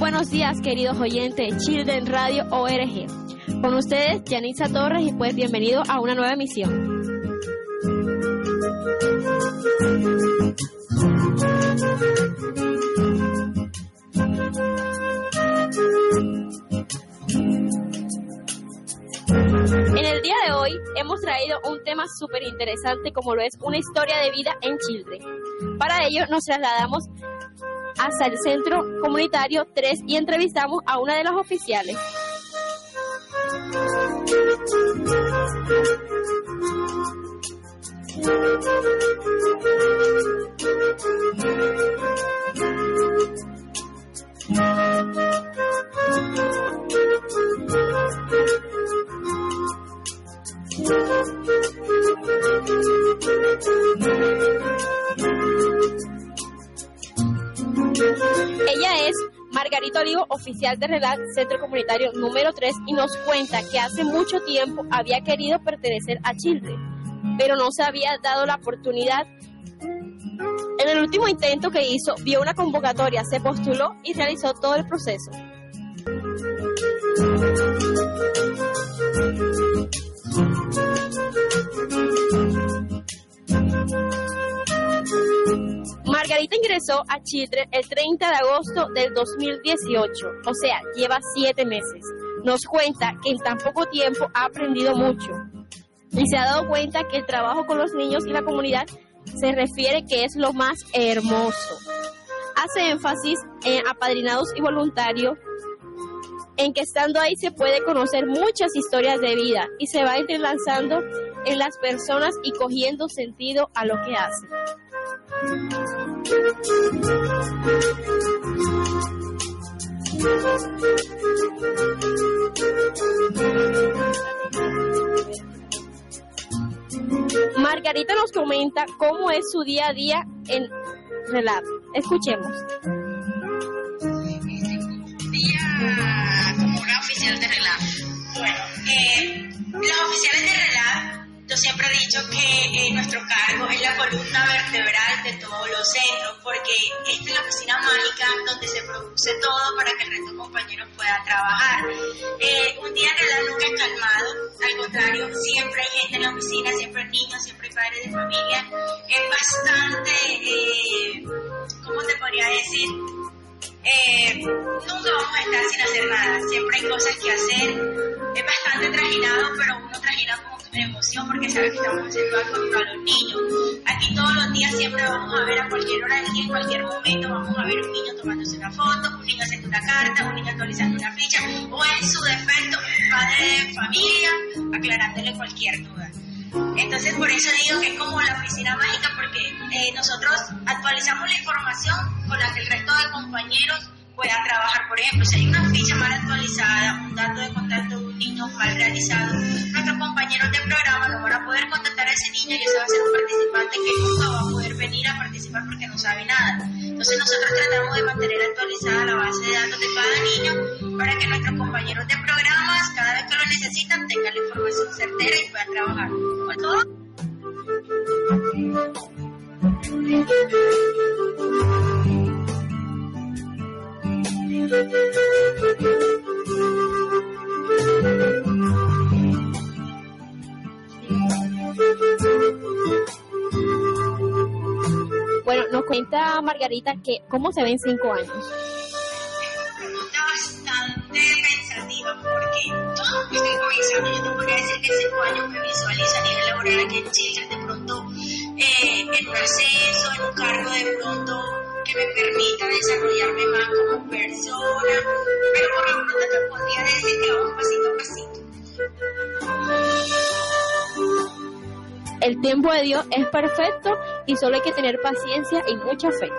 buenos días, queridos oyentes de Children Radio ORG. Con ustedes, Yanitza Torres, y pues bienvenido a una nueva emisión. En el día de hoy hemos traído un tema súper interesante como lo es una historia de vida en Children. Para ello nos trasladamos hasta el centro comunitario 3 y entrevistamos a una de las oficiales. Margarita Olivo, oficial de Relat, Centro Comunitario número 3, y nos cuenta que hace mucho tiempo había querido pertenecer a Chile, pero no se había dado la oportunidad. En el último intento que hizo, vio una convocatoria, se postuló y realizó todo el proceso. Margarita ingresó a Children el 30 de agosto del 2018, o sea, lleva siete meses. Nos cuenta que en tan poco tiempo ha aprendido mucho y se ha dado cuenta que el trabajo con los niños y la comunidad se refiere que es lo más hermoso. Hace énfasis en apadrinados y voluntarios, en que estando ahí se puede conocer muchas historias de vida y se va entrelazando en las personas y cogiendo sentido a lo que hacen. Margarita nos comenta cómo es su día a día en Relat. Escuchemos. Siempre he dicho que eh, nuestro cargo es la columna vertebral de todos los centros, porque esta es la oficina mágica donde se produce todo para que el resto de compañeros pueda trabajar. Eh, un día en realidad nunca es calmado, al contrario, siempre hay gente en la oficina, siempre hay niños, siempre hay padres de familia. Es bastante, eh, ¿cómo te podría decir? nunca vamos a estar sin hacer nada, siempre hay cosas que hacer. Es bastante trajinado, pero uno trajina como emoción porque sabes que estamos haciendo algo para los niños. Aquí todos los días siempre vamos a ver a cualquier hora y en cualquier momento vamos a ver un niño tomándose una foto, un niño haciendo una carta, un niño actualizando una ficha o en su defecto un padre de familia aclarándole cualquier duda. Entonces por eso digo que es como la oficina mágica porque eh, nosotros actualizamos la información con la que el resto de compañeros pueda trabajar. Por ejemplo, si hay una ficha mal actualizada, un dato de contacto mal realizado, nuestros compañeros de programa no van a poder contactar a ese niño y ese va a ser un participante que nunca va a poder venir a participar porque no sabe nada. Entonces nosotros tratamos de mantener actualizada la base de datos de cada niño para que nuestros compañeros de programas, cada vez que lo necesitan, tengan la información certera y puedan trabajar. ¿Con todo? Bueno, nos cuenta Margarita que cómo se ven cinco años. Bastante pensativa porque yo estoy comenzando, yo te podría decir que cinco años me visualizo a nivel laboral aquí en Chile, de pronto eh, en un ascenso, en un cargo de pronto que me permita desarrollarme más como persona, pero por lo pronto te podría decir que vamos pasito a pasito. El tiempo de Dios es perfecto y solo hay que tener paciencia y mucha fe.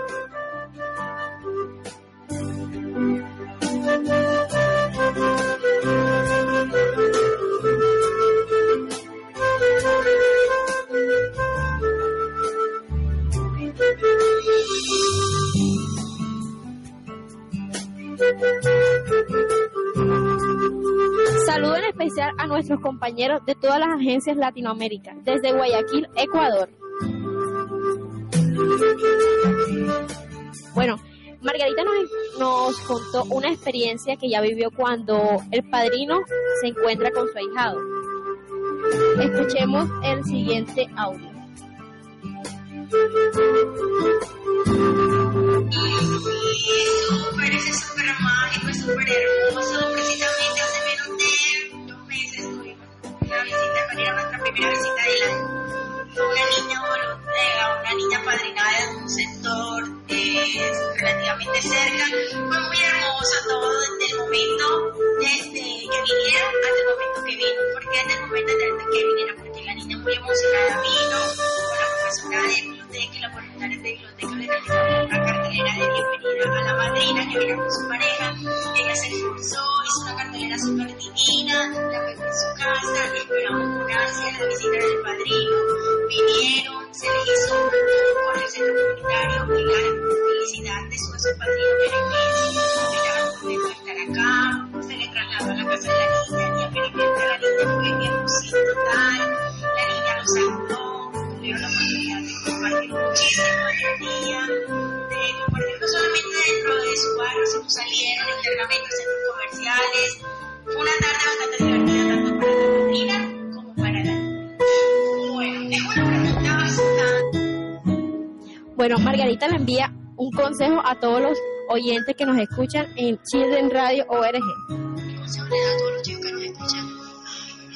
A nuestros compañeros de todas las agencias Latinoamérica, desde Guayaquil, Ecuador. Bueno, Margarita nos, nos contó una experiencia que ya vivió cuando el padrino se encuentra con su ahijado. Escuchemos el siguiente audio. Relativamente cerca. Fue muy hermoso todo desde el momento desde que vinieron hasta el momento que vino. Porque desde el momento desde que vinieron, porque la niña muy emocionada vino con la profesora de biblioteca y la voluntaria de biblioteca le realizaron una cartelera de bienvenida a la madrina que vino con su pareja. Ella se esforzó, hizo una cartelera súper divina, la pegó en su casa, esperamos con ansia la visita del padrino. Vinieron, se le hizo un por el centro comunitario y la felicidad de su, su que era inmenso. Ella pudo estar acá, se le trasladó a la casa de la niña y aparentemente la niña fue mi emoción total. La niña lo saludó, tuvieron la oportunidad de compartir muchísimo el día, de no solamente dentro de su barrio, sino salieron internamente a centros comerciales. Fue una tarde bastante divertida tanto para la madrina como para la niña. Bueno, es una pregunta bastante. Bueno, Margarita le envía un consejo a todos los oyentes que nos escuchan en Children Radio ORG. Mi consejo le da a todos los chicos que nos escuchan.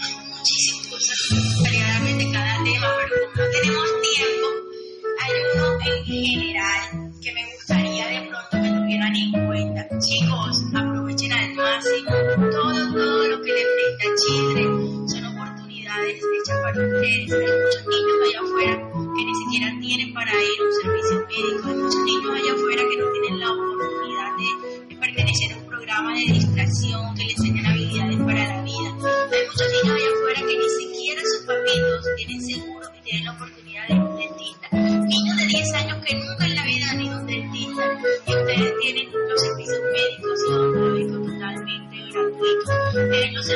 Hay muchísimas cosas variadamente cada tema, pero no tenemos tiempo, hay uno en general que me gustaría de pronto que tuvieran en cuenta. Chicos, aprovechen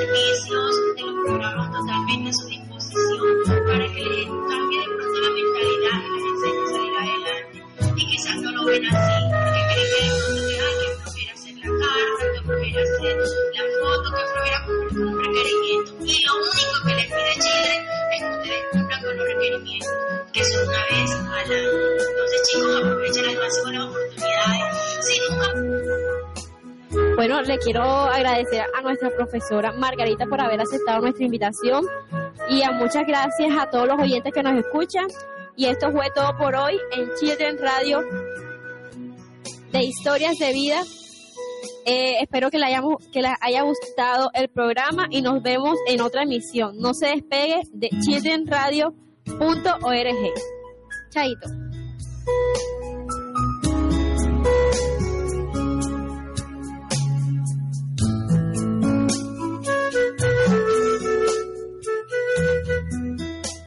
servicios de los programas totalmente Bueno, le quiero agradecer a nuestra profesora Margarita por haber aceptado nuestra invitación y a muchas gracias a todos los oyentes que nos escuchan. Y esto fue todo por hoy en Children Radio de Historias de Vida. Eh, espero que le, hayamos, que les haya gustado el programa y nos vemos en otra emisión. No se despegue de childrenradio.org. Chaito.